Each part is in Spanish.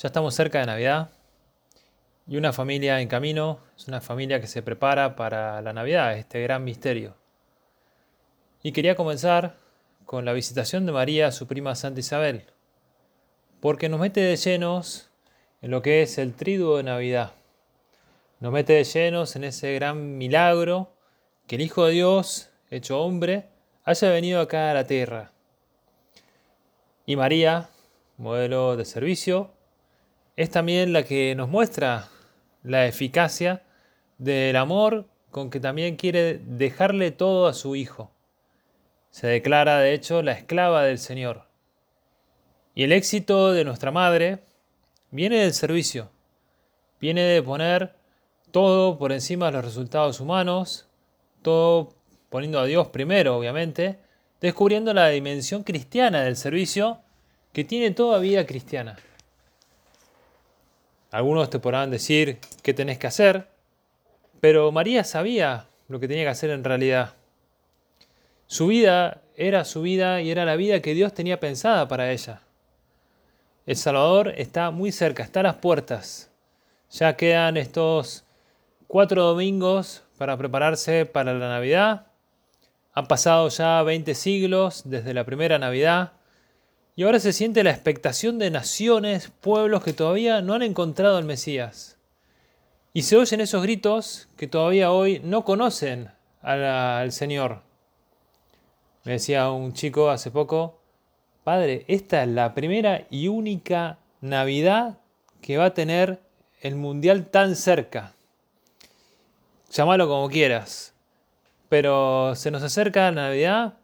Ya estamos cerca de Navidad y una familia en camino es una familia que se prepara para la Navidad, este gran misterio. Y quería comenzar con la visitación de María a su prima Santa Isabel, porque nos mete de llenos en lo que es el triduo de Navidad. Nos mete de llenos en ese gran milagro que el Hijo de Dios, hecho hombre, haya venido acá a la tierra. Y María, modelo de servicio, es también la que nos muestra la eficacia del amor con que también quiere dejarle todo a su hijo. Se declara, de hecho, la esclava del Señor. Y el éxito de nuestra madre viene del servicio, viene de poner todo por encima de los resultados humanos, todo poniendo a Dios primero, obviamente, descubriendo la dimensión cristiana del servicio que tiene toda vida cristiana. Algunos te podrán decir qué tenés que hacer, pero María sabía lo que tenía que hacer en realidad. Su vida era su vida y era la vida que Dios tenía pensada para ella. El Salvador está muy cerca, está a las puertas. Ya quedan estos cuatro domingos para prepararse para la Navidad. Han pasado ya 20 siglos desde la primera Navidad y ahora se siente la expectación de naciones, pueblos que todavía no han encontrado al Mesías. Y se oyen esos gritos que todavía hoy no conocen al Señor. Me decía un chico hace poco, Padre, esta es la primera y única Navidad que va a tener el Mundial tan cerca. Llámalo como quieras. Pero se nos acerca la Navidad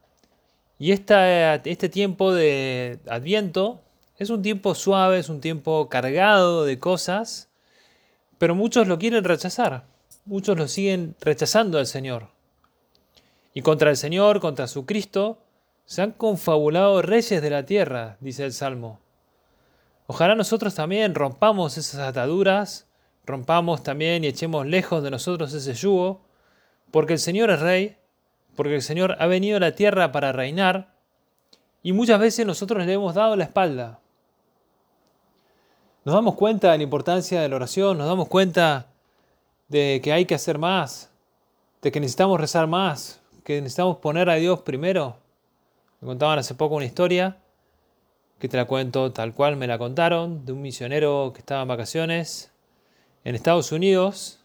y este tiempo de Adviento es un tiempo suave, es un tiempo cargado de cosas, pero muchos lo quieren rechazar, muchos lo siguen rechazando al Señor. Y contra el Señor, contra su Cristo, se han confabulado reyes de la tierra, dice el Salmo. Ojalá nosotros también rompamos esas ataduras, rompamos también y echemos lejos de nosotros ese yugo, porque el Señor es Rey porque el Señor ha venido a la tierra para reinar y muchas veces nosotros le hemos dado la espalda. Nos damos cuenta de la importancia de la oración, nos damos cuenta de que hay que hacer más, de que necesitamos rezar más, que necesitamos poner a Dios primero. Me contaban hace poco una historia, que te la cuento tal cual me la contaron, de un misionero que estaba en vacaciones en Estados Unidos,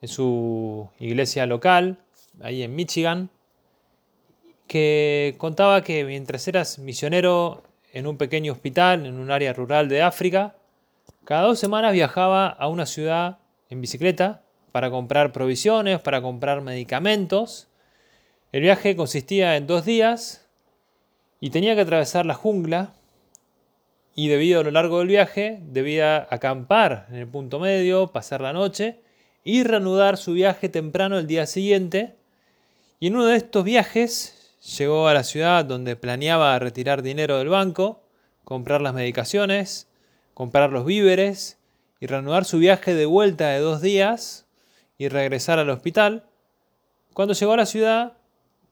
en su iglesia local, ahí en Michigan, que contaba que mientras eras misionero en un pequeño hospital en un área rural de África, cada dos semanas viajaba a una ciudad en bicicleta para comprar provisiones, para comprar medicamentos. El viaje consistía en dos días y tenía que atravesar la jungla y debido a lo largo del viaje debía acampar en el punto medio, pasar la noche y reanudar su viaje temprano el día siguiente y en uno de estos viajes llegó a la ciudad donde planeaba retirar dinero del banco, comprar las medicaciones, comprar los víveres y reanudar su viaje de vuelta de dos días y regresar al hospital. Cuando llegó a la ciudad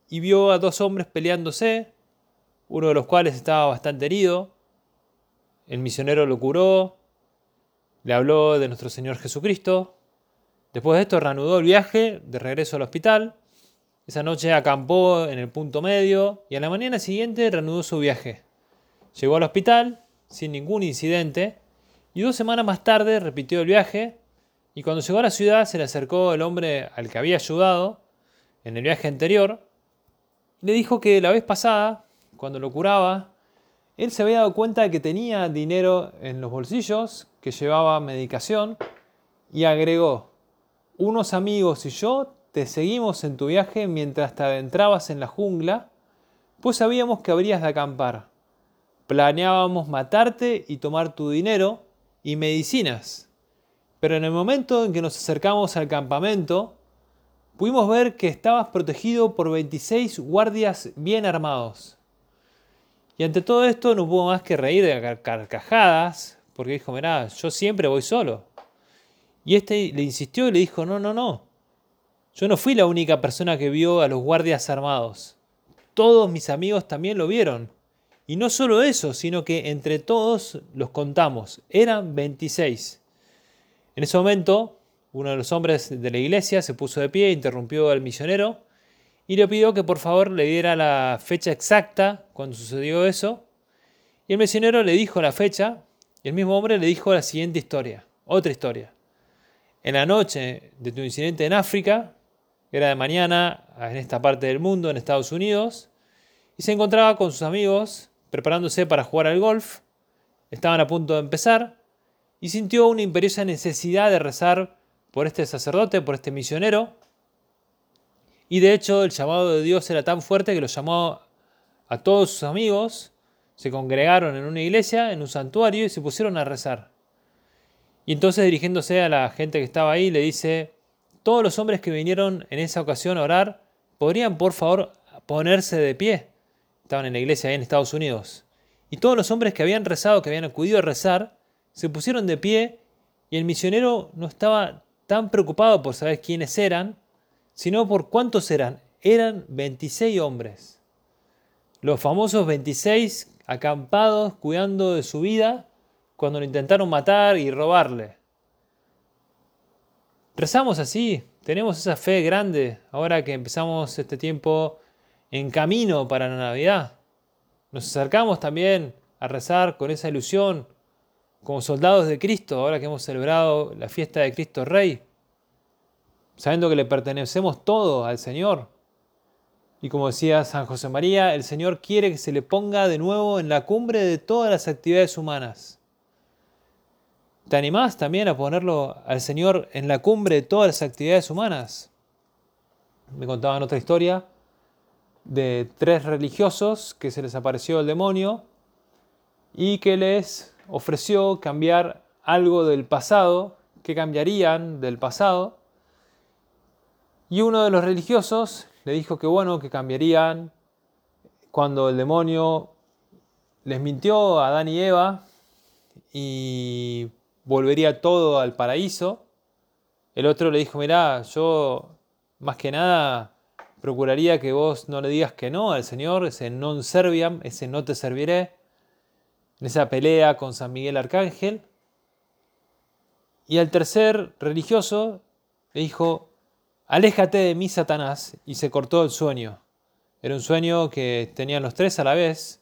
y vio a dos hombres peleándose, uno de los cuales estaba bastante herido, el misionero lo curó, le habló de nuestro Señor Jesucristo. Después de esto reanudó el viaje de regreso al hospital esa noche acampó en el punto medio y a la mañana siguiente reanudó su viaje. Llegó al hospital sin ningún incidente y dos semanas más tarde repitió el viaje y cuando llegó a la ciudad se le acercó el hombre al que había ayudado en el viaje anterior le dijo que la vez pasada, cuando lo curaba, él se había dado cuenta de que tenía dinero en los bolsillos, que llevaba medicación y agregó, unos amigos y yo te seguimos en tu viaje mientras te adentrabas en la jungla, pues sabíamos que habrías de acampar. planeábamos matarte y tomar tu dinero y medicinas. Pero en el momento en que nos acercamos al campamento, pudimos ver que estabas protegido por 26 guardias bien armados. Y ante todo esto no pudo más que reír de carcajadas, porque dijo, mirá, yo siempre voy solo. Y este le insistió y le dijo, no, no, no. Yo no fui la única persona que vio a los guardias armados. Todos mis amigos también lo vieron. Y no solo eso, sino que entre todos los contamos. Eran 26. En ese momento, uno de los hombres de la iglesia se puso de pie, interrumpió al misionero y le pidió que por favor le diera la fecha exacta cuando sucedió eso. Y el misionero le dijo la fecha y el mismo hombre le dijo la siguiente historia, otra historia en la noche de tu incidente en África, era de mañana en esta parte del mundo, en Estados Unidos, y se encontraba con sus amigos preparándose para jugar al golf, estaban a punto de empezar, y sintió una imperiosa necesidad de rezar por este sacerdote, por este misionero, y de hecho el llamado de Dios era tan fuerte que lo llamó a todos sus amigos, se congregaron en una iglesia, en un santuario, y se pusieron a rezar. Y entonces dirigiéndose a la gente que estaba ahí, le dice, todos los hombres que vinieron en esa ocasión a orar, ¿podrían por favor ponerse de pie? Estaban en la iglesia ahí en Estados Unidos. Y todos los hombres que habían rezado, que habían acudido a rezar, se pusieron de pie y el misionero no estaba tan preocupado por saber quiénes eran, sino por cuántos eran. Eran 26 hombres. Los famosos 26 acampados cuidando de su vida cuando lo intentaron matar y robarle. Rezamos así, tenemos esa fe grande ahora que empezamos este tiempo en camino para la Navidad. Nos acercamos también a rezar con esa ilusión como soldados de Cristo, ahora que hemos celebrado la fiesta de Cristo Rey, sabiendo que le pertenecemos todo al Señor. Y como decía San José María, el Señor quiere que se le ponga de nuevo en la cumbre de todas las actividades humanas. ¿Te animás también a ponerlo al Señor en la cumbre de todas las actividades humanas? Me contaban otra historia de tres religiosos que se les apareció el demonio y que les ofreció cambiar algo del pasado, que cambiarían del pasado. Y uno de los religiosos le dijo que bueno, que cambiarían cuando el demonio les mintió a Adán y Eva y volvería todo al paraíso. El otro le dijo, mirá, yo más que nada procuraría que vos no le digas que no al Señor, ese non serviam, ese no te serviré, en esa pelea con San Miguel Arcángel. Y al tercer religioso le dijo, aléjate de mí, Satanás, y se cortó el sueño. Era un sueño que tenían los tres a la vez,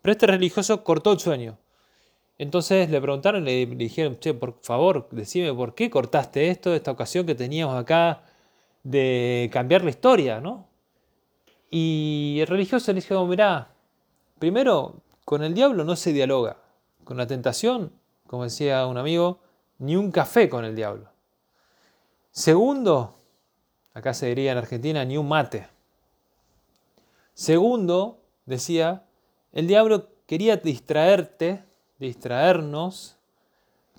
pero este religioso cortó el sueño. Entonces le preguntaron, le dijeron, che, por favor, decime por qué cortaste esto, esta ocasión que teníamos acá de cambiar la historia, ¿no? Y el religioso le dijo, mirá, primero, con el diablo no se dialoga, con la tentación, como decía un amigo, ni un café con el diablo. Segundo, acá se diría en Argentina, ni un mate. Segundo, decía, el diablo quería distraerte distraernos,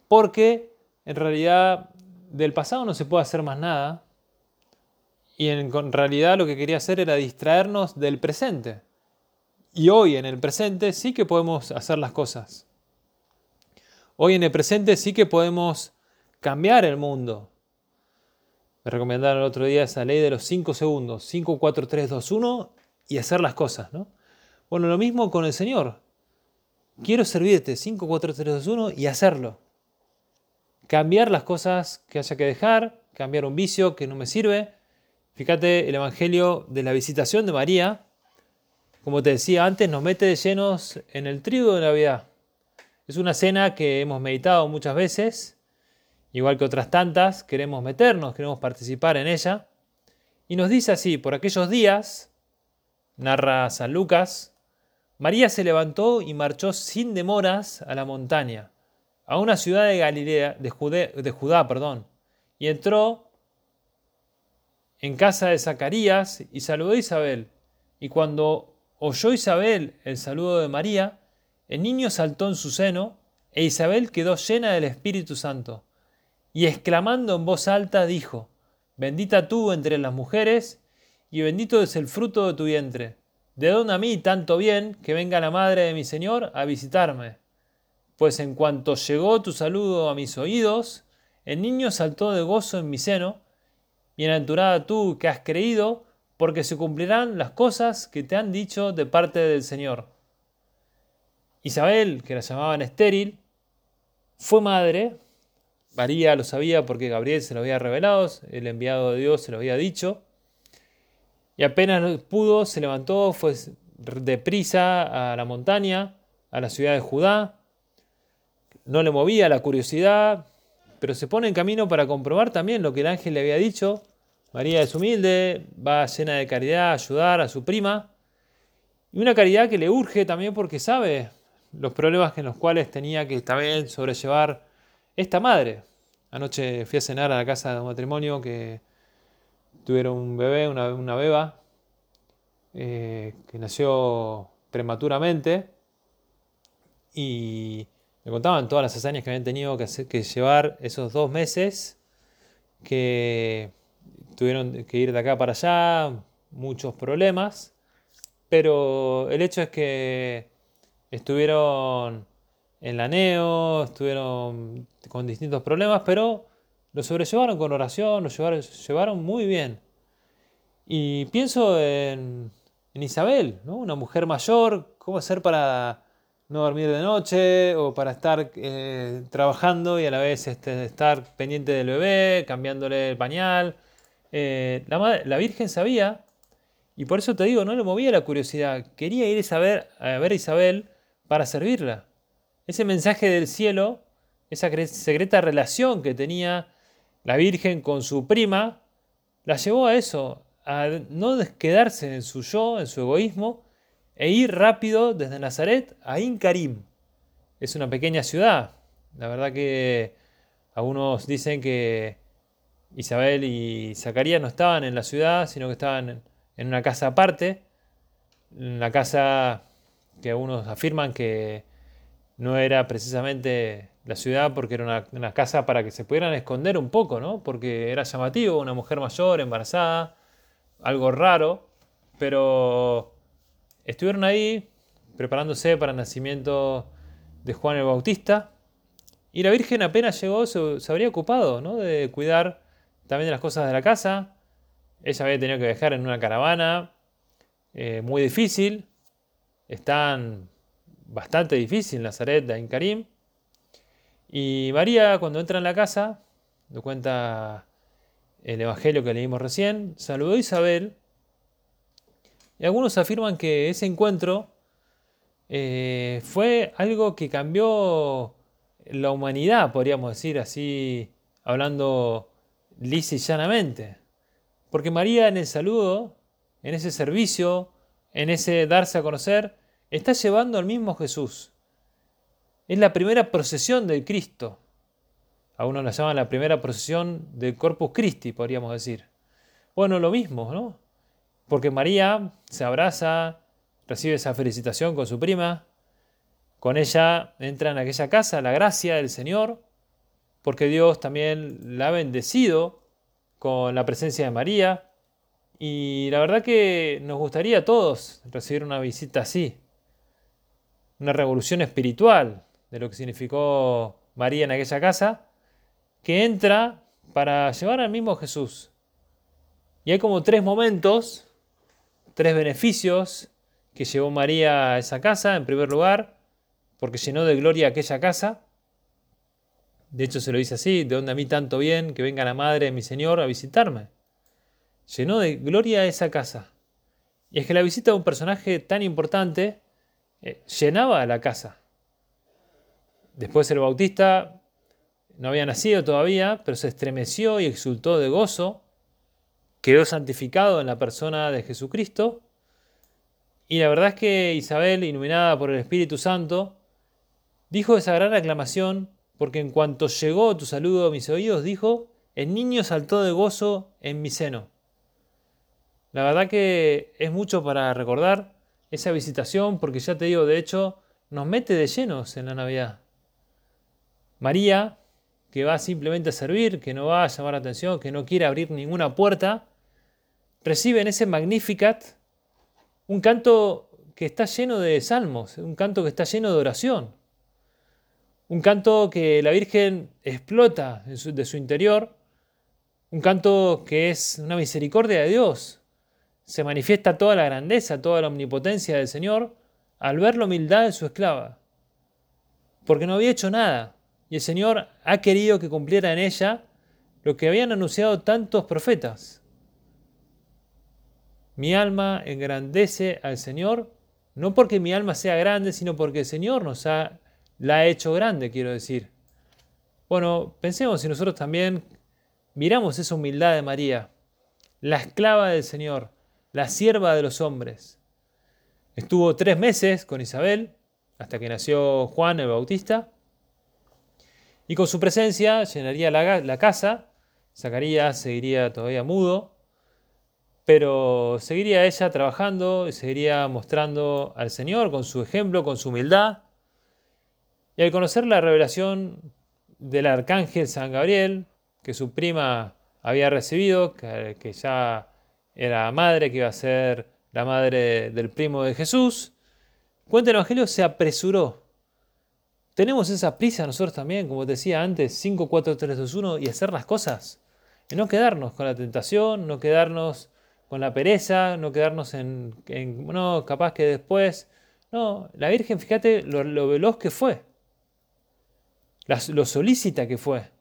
porque en realidad del pasado no se puede hacer más nada, y en realidad lo que quería hacer era distraernos del presente. Y hoy en el presente sí que podemos hacer las cosas. Hoy en el presente sí que podemos cambiar el mundo. Me recomendaron el otro día esa ley de los 5 segundos, 5, 4, 3, 2, 1 y hacer las cosas, ¿no? Bueno, lo mismo con el Señor quiero servirte 5, 4, 3, 2, 1 y hacerlo. Cambiar las cosas que haya que dejar, cambiar un vicio que no me sirve. Fíjate el Evangelio de la visitación de María, como te decía antes, nos mete de llenos en el trigo de Navidad. Es una cena que hemos meditado muchas veces, igual que otras tantas, queremos meternos, queremos participar en ella. Y nos dice así, por aquellos días, narra San Lucas, María se levantó y marchó sin demoras a la montaña, a una ciudad de Galilea, de, de Judá, perdón, y entró en casa de Zacarías y saludó a Isabel. Y cuando oyó Isabel el saludo de María, el niño saltó en su seno, e Isabel quedó llena del Espíritu Santo, y exclamando en voz alta dijo, Bendita tú entre las mujeres, y bendito es el fruto de tu vientre. De dónde a mí tanto bien que venga la madre de mi Señor a visitarme. Pues en cuanto llegó tu saludo a mis oídos, el niño saltó de gozo en mi seno. Bienaventurada tú que has creído, porque se cumplirán las cosas que te han dicho de parte del Señor. Isabel, que la llamaban estéril, fue madre. María lo sabía porque Gabriel se lo había revelado, el enviado de Dios se lo había dicho. Y apenas pudo, se levantó, fue deprisa a la montaña, a la ciudad de Judá. No le movía la curiosidad, pero se pone en camino para comprobar también lo que el ángel le había dicho. María es humilde, va llena de caridad a ayudar a su prima. Y una caridad que le urge también porque sabe los problemas en los cuales tenía que también sobrellevar esta madre. Anoche fui a cenar a la casa de un matrimonio que tuvieron un bebé, una, beba, eh, que nació prematuramente y me contaban todas las hazañas que habían tenido que, que llevar esos dos meses, que tuvieron que ir de acá para allá, muchos problemas, pero el hecho es que estuvieron en la neo, estuvieron con distintos problemas, pero lo sobrellevaron con oración, lo llevaron, muy bien. Y pienso en, Isabel, ¿no? una mujer mayor, cómo hacer para no dormir de noche o para estar eh, trabajando y a la vez este, estar pendiente del bebé, cambiándole el pañal. Eh, la, Virgen sabía, y por eso te digo, no le movía la curiosidad, quería ir a a ver a Isabel para servirla. Ese mensaje del cielo, esa secreta relación que tenía la Virgen con su prima, la llevó a eso, a no quedarse en su yo, en su egoísmo, e ir rápido desde Nazaret a Incarim. Es una pequeña ciudad. La verdad que algunos dicen que Isabel y Zacarías no estaban en la ciudad, sino que estaban en una casa aparte, en la casa que algunos afirman que no era precisamente la ciudad porque era una, casa para que se pudieran esconder un poco, ¿no? Porque era llamativo, una mujer mayor, embarazada, algo raro, pero estuvieron ahí preparándose para el nacimiento de Juan el Bautista y la Virgen apenas llegó se, habría ocupado, ¿no? De cuidar también de las cosas de la casa. Ella había tenido que viajar en una caravana eh, muy difícil, están bastante difícil Nazaret de Karim. Y María, cuando entra en la casa, lo cuenta el evangelio que leímos recién, saludó a Isabel. Y algunos afirman que ese encuentro eh, fue algo que cambió la humanidad, podríamos decir así, hablando lisa y llanamente. Porque María en el saludo, en ese servicio, en ese darse a conocer, está llevando al mismo Jesús. Es la primera procesión del Cristo. A uno la llaman la primera procesión del Corpus Christi, podríamos decir. Bueno, lo mismo, ¿no? Porque María se abraza, recibe esa felicitación con su prima, con ella entra en aquella casa la gracia del Señor, porque Dios también la ha bendecido con la presencia de María, y la verdad que nos gustaría a todos recibir una visita así, una revolución espiritual de lo que significó María en aquella casa, que entra para llevar al mismo Jesús. Y hay como tres momentos, tres beneficios que llevó María a esa casa. En primer lugar, porque llenó de gloria aquella casa. De hecho, se lo dice así, de donde a mí tanto bien que venga la madre de mi Señor a visitarme. Llenó de gloria esa casa. Y es que la visita de un personaje tan importante eh, llenaba la casa. Después el bautista no había nacido todavía, pero se estremeció y exultó de gozo, quedó santificado en la persona de Jesucristo, y la verdad es que Isabel, iluminada por el Espíritu Santo, dijo esa gran aclamación, porque en cuanto llegó tu saludo a mis oídos, dijo, el niño saltó de gozo en mi seno. La verdad que es mucho para recordar esa visitación, porque ya te digo, de hecho, nos mete de llenos en la Navidad. María, que va simplemente a servir, que no va a llamar la atención, que no quiere abrir ninguna puerta, recibe en ese Magnificat un canto que está lleno de salmos, un canto que está lleno de oración, un canto que la Virgen explota de su interior, un canto que es una misericordia de Dios. Se manifiesta toda la grandeza, toda la omnipotencia del Señor al ver la humildad de su esclava, porque no había hecho nada, y el Señor ha querido que cumpliera en ella lo que habían anunciado tantos profetas. Mi alma engrandece al Señor, no porque mi alma sea grande, sino porque el Señor nos ha, la ha hecho grande, quiero decir. Bueno, pensemos si nosotros también miramos esa humildad de María, la esclava del Señor, la sierva de los hombres. Estuvo tres meses con Isabel, hasta que nació Juan el Bautista, y con su presencia llenaría la, casa, Zacarías seguiría todavía mudo, pero seguiría ella trabajando y seguiría mostrando al Señor con su ejemplo, con su humildad. Y al conocer la revelación del arcángel San Gabriel, que su prima había recibido, que, que ya era madre, que iba a ser la madre del primo de Jesús, cuenta el Evangelio, se apresuró. Tenemos esa prisa nosotros también, como decía antes, 5, 4, 3, 2, 1, y hacer las cosas. Y no quedarnos con la tentación, no quedarnos con la pereza, no quedarnos en, no, capaz que después. No, la Virgen, fíjate lo, veloz que fue, lo solícita que fue.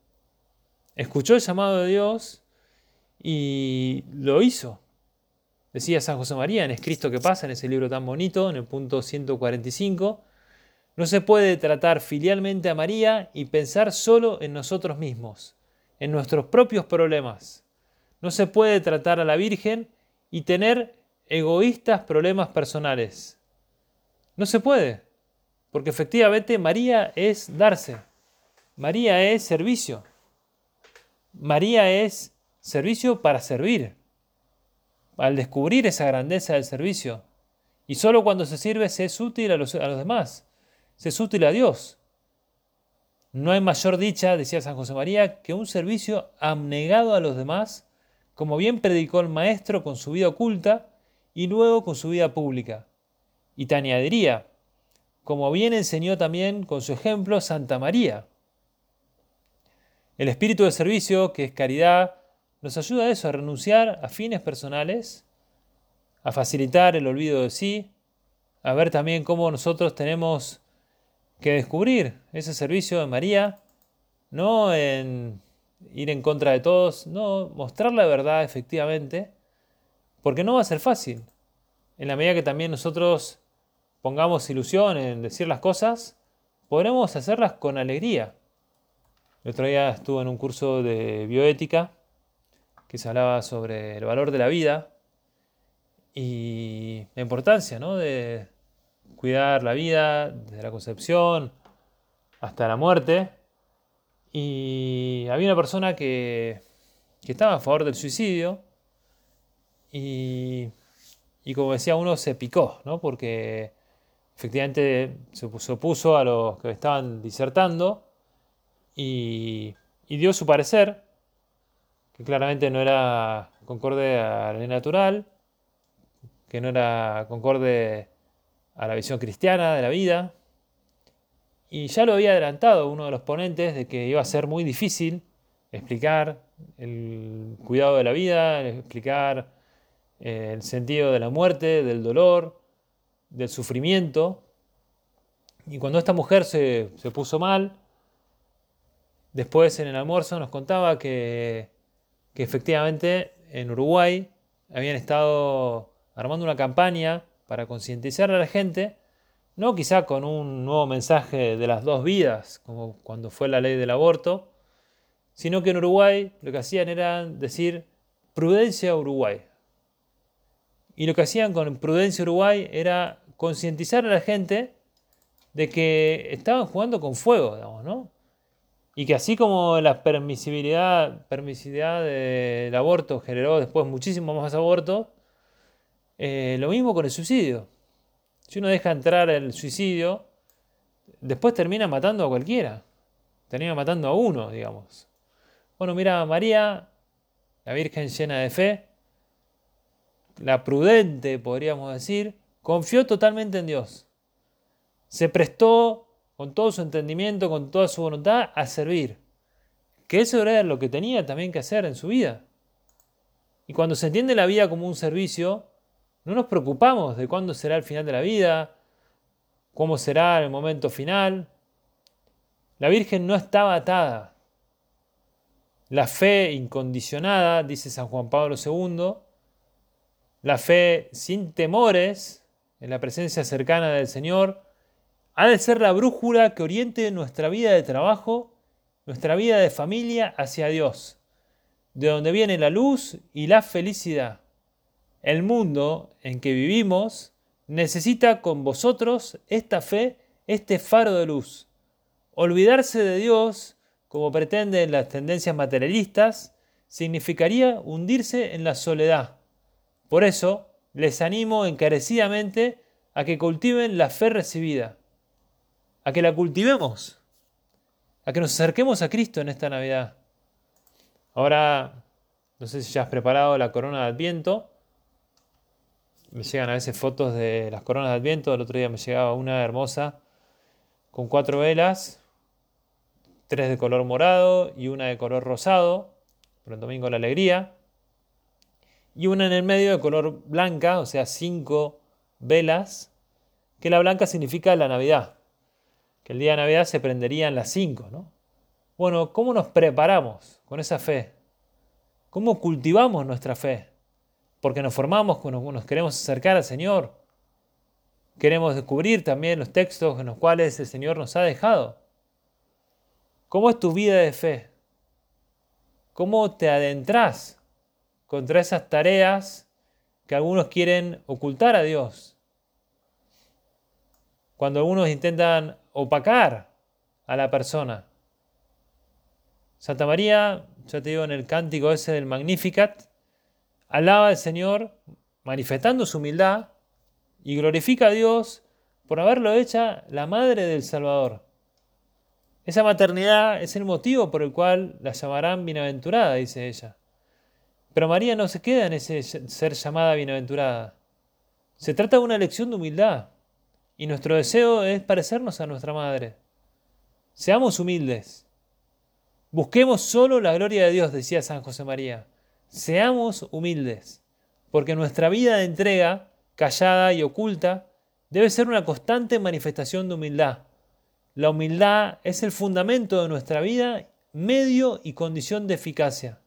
Escuchó el llamado de Dios y lo hizo. Decía San José María en Es Cristo que pasa, en ese libro tan bonito, en el punto 145, no se puede tratar filialmente a María y pensar solo en nosotros mismos, en nuestros propios problemas. No se puede tratar a la Virgen y tener egoístas problemas personales. No se puede, porque efectivamente María es darse, María es servicio, María es servicio para servir al descubrir esa grandeza del servicio. Y solo cuando se sirve se es útil a los, demás, es útil a Dios. No hay mayor dicha, decía San José María, que un servicio abnegado a los demás, como bien predicó el Maestro con su vida oculta y luego con su vida pública. Y te añadiría, como bien enseñó también con su ejemplo Santa María. El espíritu de servicio, que es caridad, nos ayuda a eso, a renunciar a fines personales, a facilitar el olvido de sí, a ver también cómo nosotros tenemos que descubrir ese servicio de María, no en ir en contra de todos, no, mostrar la verdad efectivamente, porque no va a ser fácil. En la medida que también nosotros pongamos ilusión en decir las cosas, podremos hacerlas con alegría. El otro día estuve en un curso de bioética que se hablaba sobre el valor de la vida y la importancia de cuidar la vida desde la concepción hasta la muerte. Y había una persona que, estaba a favor del suicidio y, como decía uno, se picó, ¿no? porque efectivamente se opuso a los que estaban disertando y, y dio su parecer que claramente no era concorde a la ley natural, que no era concorde a la visión cristiana de la vida. Y ya lo había adelantado uno de los ponentes de que iba a ser muy difícil explicar el cuidado de la vida, explicar eh, el sentido de la muerte, del dolor, del sufrimiento. Y cuando esta mujer se, se puso mal, después en el almuerzo nos contaba que que efectivamente en Uruguay habían estado armando una campaña para concientizar a la gente, no quizá con un nuevo mensaje de las dos vidas, como cuando fue la ley del aborto, sino que en Uruguay lo que hacían era decir prudencia Uruguay. Y lo que hacían con prudencia Uruguay era concientizar a la gente de que estaban jugando con fuego, digamos, ¿no? Y que así como la permisibilidad, del aborto generó después muchísimo más abortos, eh, lo mismo con el suicidio. Si uno deja entrar el suicidio, después termina matando a cualquiera. Termina matando a uno, digamos. Bueno, mira, María, la Virgen llena de fe, la prudente, podríamos decir, confió totalmente en Dios. Se prestó con todo su entendimiento, con toda su voluntad, a servir. Que eso era lo que tenía también que hacer en su vida. Y cuando se entiende la vida como un servicio, no nos preocupamos de cuándo será el final de la vida, cómo será el momento final. La Virgen no estaba atada. La fe incondicionada, dice San Juan Pablo II, la fe sin temores en la presencia cercana del Señor, ha de ser la brújula que oriente nuestra vida de trabajo, nuestra vida de familia hacia Dios, de donde viene la luz y la felicidad. El mundo en que vivimos necesita con vosotros esta fe, este faro de luz. Olvidarse de Dios, como pretenden las tendencias materialistas, significaría hundirse en la soledad. Por eso, les animo encarecidamente a que cultiven la fe recibida, a que la cultivemos, a que nos acerquemos a Cristo en esta Navidad. Ahora, no sé si ya has preparado la corona de Adviento, me llegan a veces fotos de las coronas de Adviento. El otro día me llegaba una hermosa con cuatro velas, tres de color morado y una de color rosado, por el domingo la alegría, y una en el medio de color blanca, o sea, cinco velas, que la blanca significa la Navidad, que el día de Navidad se prenderían las cinco, ¿no? Bueno, ¿cómo nos preparamos con esa fe? ¿Cómo cultivamos nuestra fe? Porque nos formamos, nos queremos acercar al Señor. Queremos descubrir también los textos en los cuales el Señor nos ha dejado. ¿Cómo es tu vida de fe? ¿Cómo te adentras contra esas tareas que algunos quieren ocultar a Dios? Cuando algunos intentan opacar a la persona. Santa María, ya te digo en el cántico ese del Magnificat, alaba al Señor manifestando su humildad y glorifica a Dios por haberlo hecha la madre del Salvador. Esa maternidad es el motivo por el cual la llamarán bienaventurada, dice ella. Pero María no se queda en ese ser llamada bienaventurada. Se trata de una lección de humildad y nuestro deseo es parecernos a nuestra madre. Seamos humildes. Busquemos solo la gloria de Dios, decía San José María. Seamos humildes, porque nuestra vida de entrega, callada y oculta, debe ser una constante manifestación de humildad. La humildad es el fundamento de nuestra vida, medio y condición de eficacia.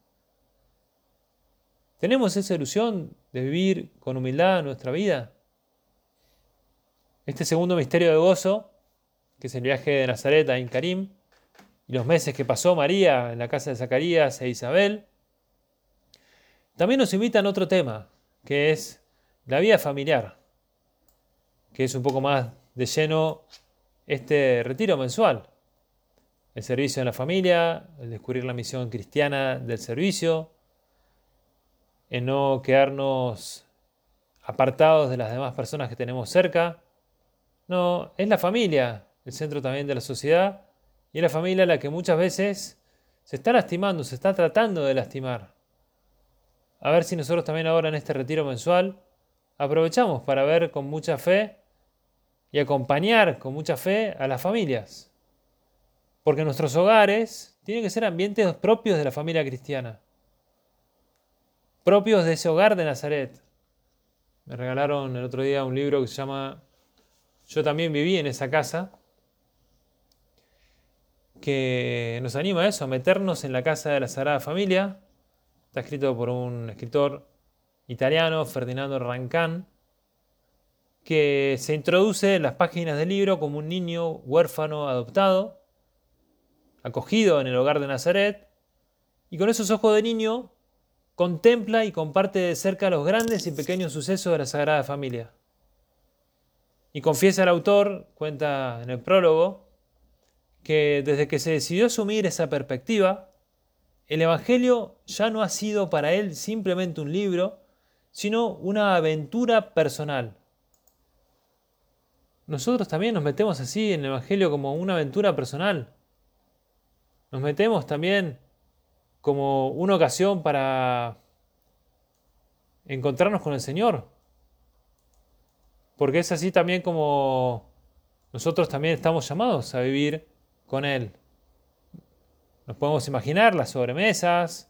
¿Tenemos esa ilusión de vivir con humildad nuestra vida? Este segundo misterio de gozo, que es el viaje de Nazaret a Incarim, y los meses que pasó María en la casa de Zacarías e Isabel, también nos invitan a otro tema, que es la vida familiar, que es un poco más de lleno este retiro mensual. El servicio en la familia, el descubrir la misión cristiana del servicio, en no quedarnos apartados de las demás personas que tenemos cerca. No, es la familia el centro también de la sociedad y es la familia la que muchas veces se está lastimando, se está tratando de lastimar. A ver si nosotros también ahora en este retiro mensual aprovechamos para ver con mucha fe y acompañar con mucha fe a las familias. Porque nuestros hogares tienen que ser ambientes propios de la familia cristiana. Propios de ese hogar de Nazaret. Me regalaron el otro día un libro que se llama Yo también viví en esa casa, que nos anima a eso, a meternos en la casa de la Sagrada Familia, Escrito por un escritor italiano, Ferdinando Rancán, que se introduce en las páginas del libro como un niño huérfano adoptado, acogido en el hogar de Nazaret, y con esos ojos de niño contempla y comparte de cerca los grandes y pequeños sucesos de la Sagrada Familia. Y confiesa el autor, cuenta en el prólogo, que desde que se decidió asumir esa perspectiva, el Evangelio ya no ha sido para él simplemente un libro, sino una aventura personal. nosotros también nos metemos así en el Evangelio como una aventura personal. Nos metemos también como una ocasión para encontrarnos con el Señor. Porque es así también como nosotros también estamos llamados a vivir con Él. Nos podemos imaginar las sobremesas,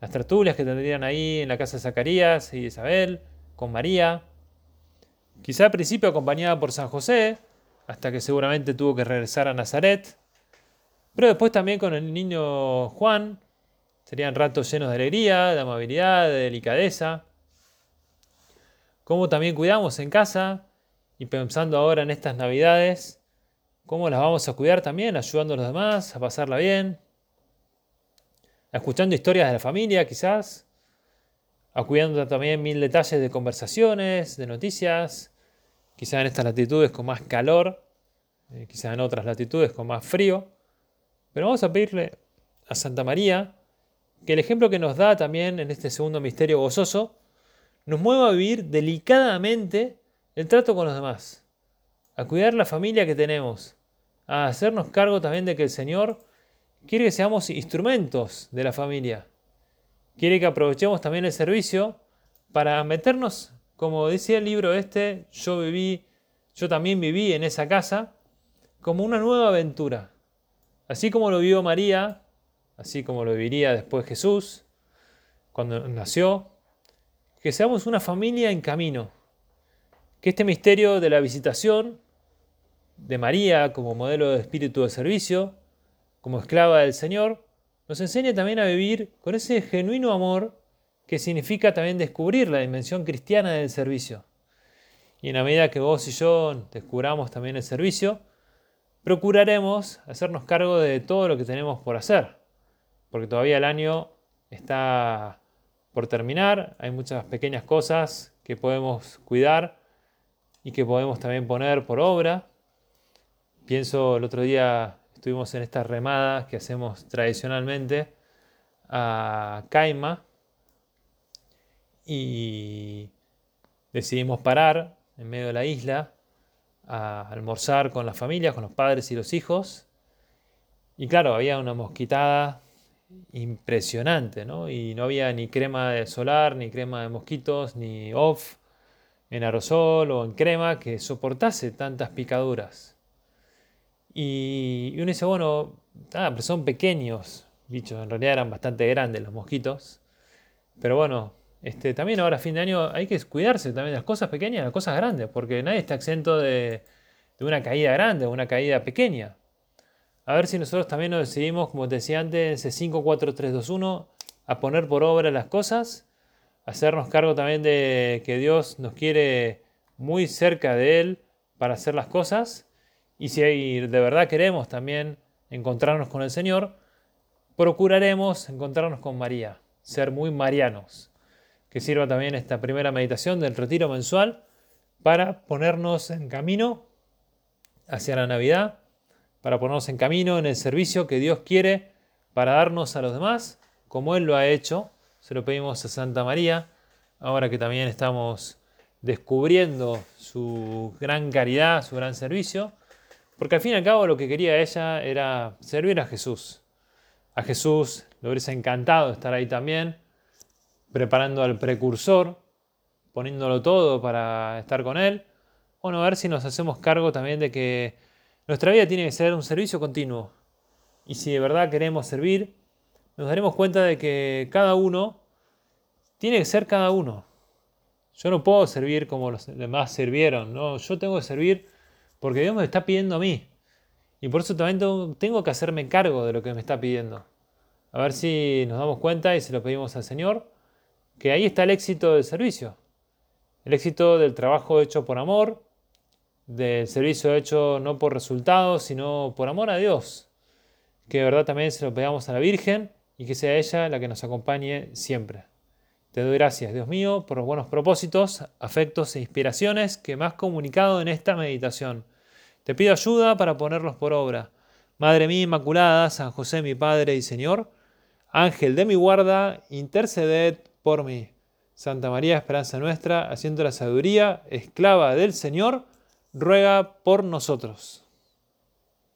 las tertulias que tendrían ahí en la casa de Zacarías y Isabel, con María. Quizá al principio acompañada por San José, hasta que seguramente tuvo que regresar a Nazaret. Pero después también con el niño Juan, serían ratos llenos de alegría, de amabilidad, de delicadeza. Cómo también cuidamos en casa y pensando ahora en estas navidades, cómo las vamos a cuidar también, ayudando a los demás a pasarla bien, escuchando historias de la familia quizás, acudiendo también mil detalles de conversaciones, de noticias, quizás en estas latitudes con más calor, eh, quizás en otras latitudes con más frío. Pero vamos a pedirle a Santa María que el ejemplo que nos da también en este segundo misterio gozoso nos mueva a vivir delicadamente el trato con los demás, a cuidar la familia que tenemos, a hacernos cargo también de que el Señor quiere que seamos instrumentos de la familia. Quiere que aprovechemos también el servicio para meternos, como decía el libro este, yo viví, yo también viví en esa casa, como una nueva aventura. Así como lo vio María, así como lo viviría después Jesús, cuando nació, que seamos una familia en camino. Que este misterio de la visitación de María como modelo de espíritu de servicio, como esclava del Señor, nos enseña también a vivir con ese genuino amor que significa también descubrir la dimensión cristiana del servicio. Y en la medida que vos y yo descubramos también el servicio, procuraremos hacernos cargo de todo lo que tenemos por hacer, porque todavía el año está por terminar, hay muchas pequeñas cosas que podemos cuidar y que podemos también poner por obra. Pienso el otro día estuvimos en esta remada que hacemos tradicionalmente a Caima y decidimos parar en medio de la isla a almorzar con las familias, con los padres y los hijos. Y claro, había una mosquitada impresionante, ¿no? Y no había ni crema de solar, ni crema de mosquitos, ni off en aerosol o en crema que soportase tantas picaduras. Y, uno dice, bueno, ah, pero son pequeños bichos, en realidad eran bastante grandes los mosquitos. Pero bueno, este, también ahora a fin de año hay que cuidarse también de las cosas pequeñas las cosas grandes, porque nadie está exento de, de una caída grande o una caída pequeña. A ver si nosotros también nos decidimos, como te decía antes, ese 5, 4, 3, 2, 1, a poner por obra las cosas, hacernos cargo también de que Dios nos quiere muy cerca de Él para hacer las cosas y si de verdad queremos también encontrarnos con el Señor, procuraremos encontrarnos con María, ser muy marianos. Que sirva también esta primera meditación del retiro mensual para ponernos en camino hacia la Navidad, para ponernos en camino en el servicio que Dios quiere para darnos a los demás, como Él lo ha hecho. Se lo pedimos a Santa María, ahora que también estamos descubriendo su gran caridad, su gran servicio porque al fin y al cabo lo que quería ella era servir a Jesús. A Jesús le hubiese encantado estar ahí también, preparando al precursor, poniéndolo todo para estar con Él. Bueno, a ver si nos hacemos cargo también de que nuestra vida tiene que ser un servicio continuo. Y si de verdad queremos servir, nos daremos cuenta de que cada uno tiene que ser cada uno. Yo no puedo servir como los demás sirvieron, ¿no? Yo tengo que servir porque Dios me está pidiendo a mí. Y por eso también tengo que hacerme cargo de lo que me está pidiendo. A ver si nos damos cuenta y se lo pedimos al Señor, que ahí está el éxito del servicio. El éxito del trabajo hecho por amor, del servicio hecho no por resultados, sino por amor a Dios. Que de verdad también se lo pedamos a la Virgen y que sea ella la que nos acompañe siempre. Te doy gracias, Dios mío, por los buenos propósitos, afectos e inspiraciones que me has comunicado en esta meditación. Te pido ayuda para ponerlos por obra. Madre mía Inmaculada, San José mi Padre y Señor, Ángel de mi guarda, interceded por mí. Santa María, esperanza nuestra, haciendo la sabiduría, esclava del Señor, ruega por nosotros.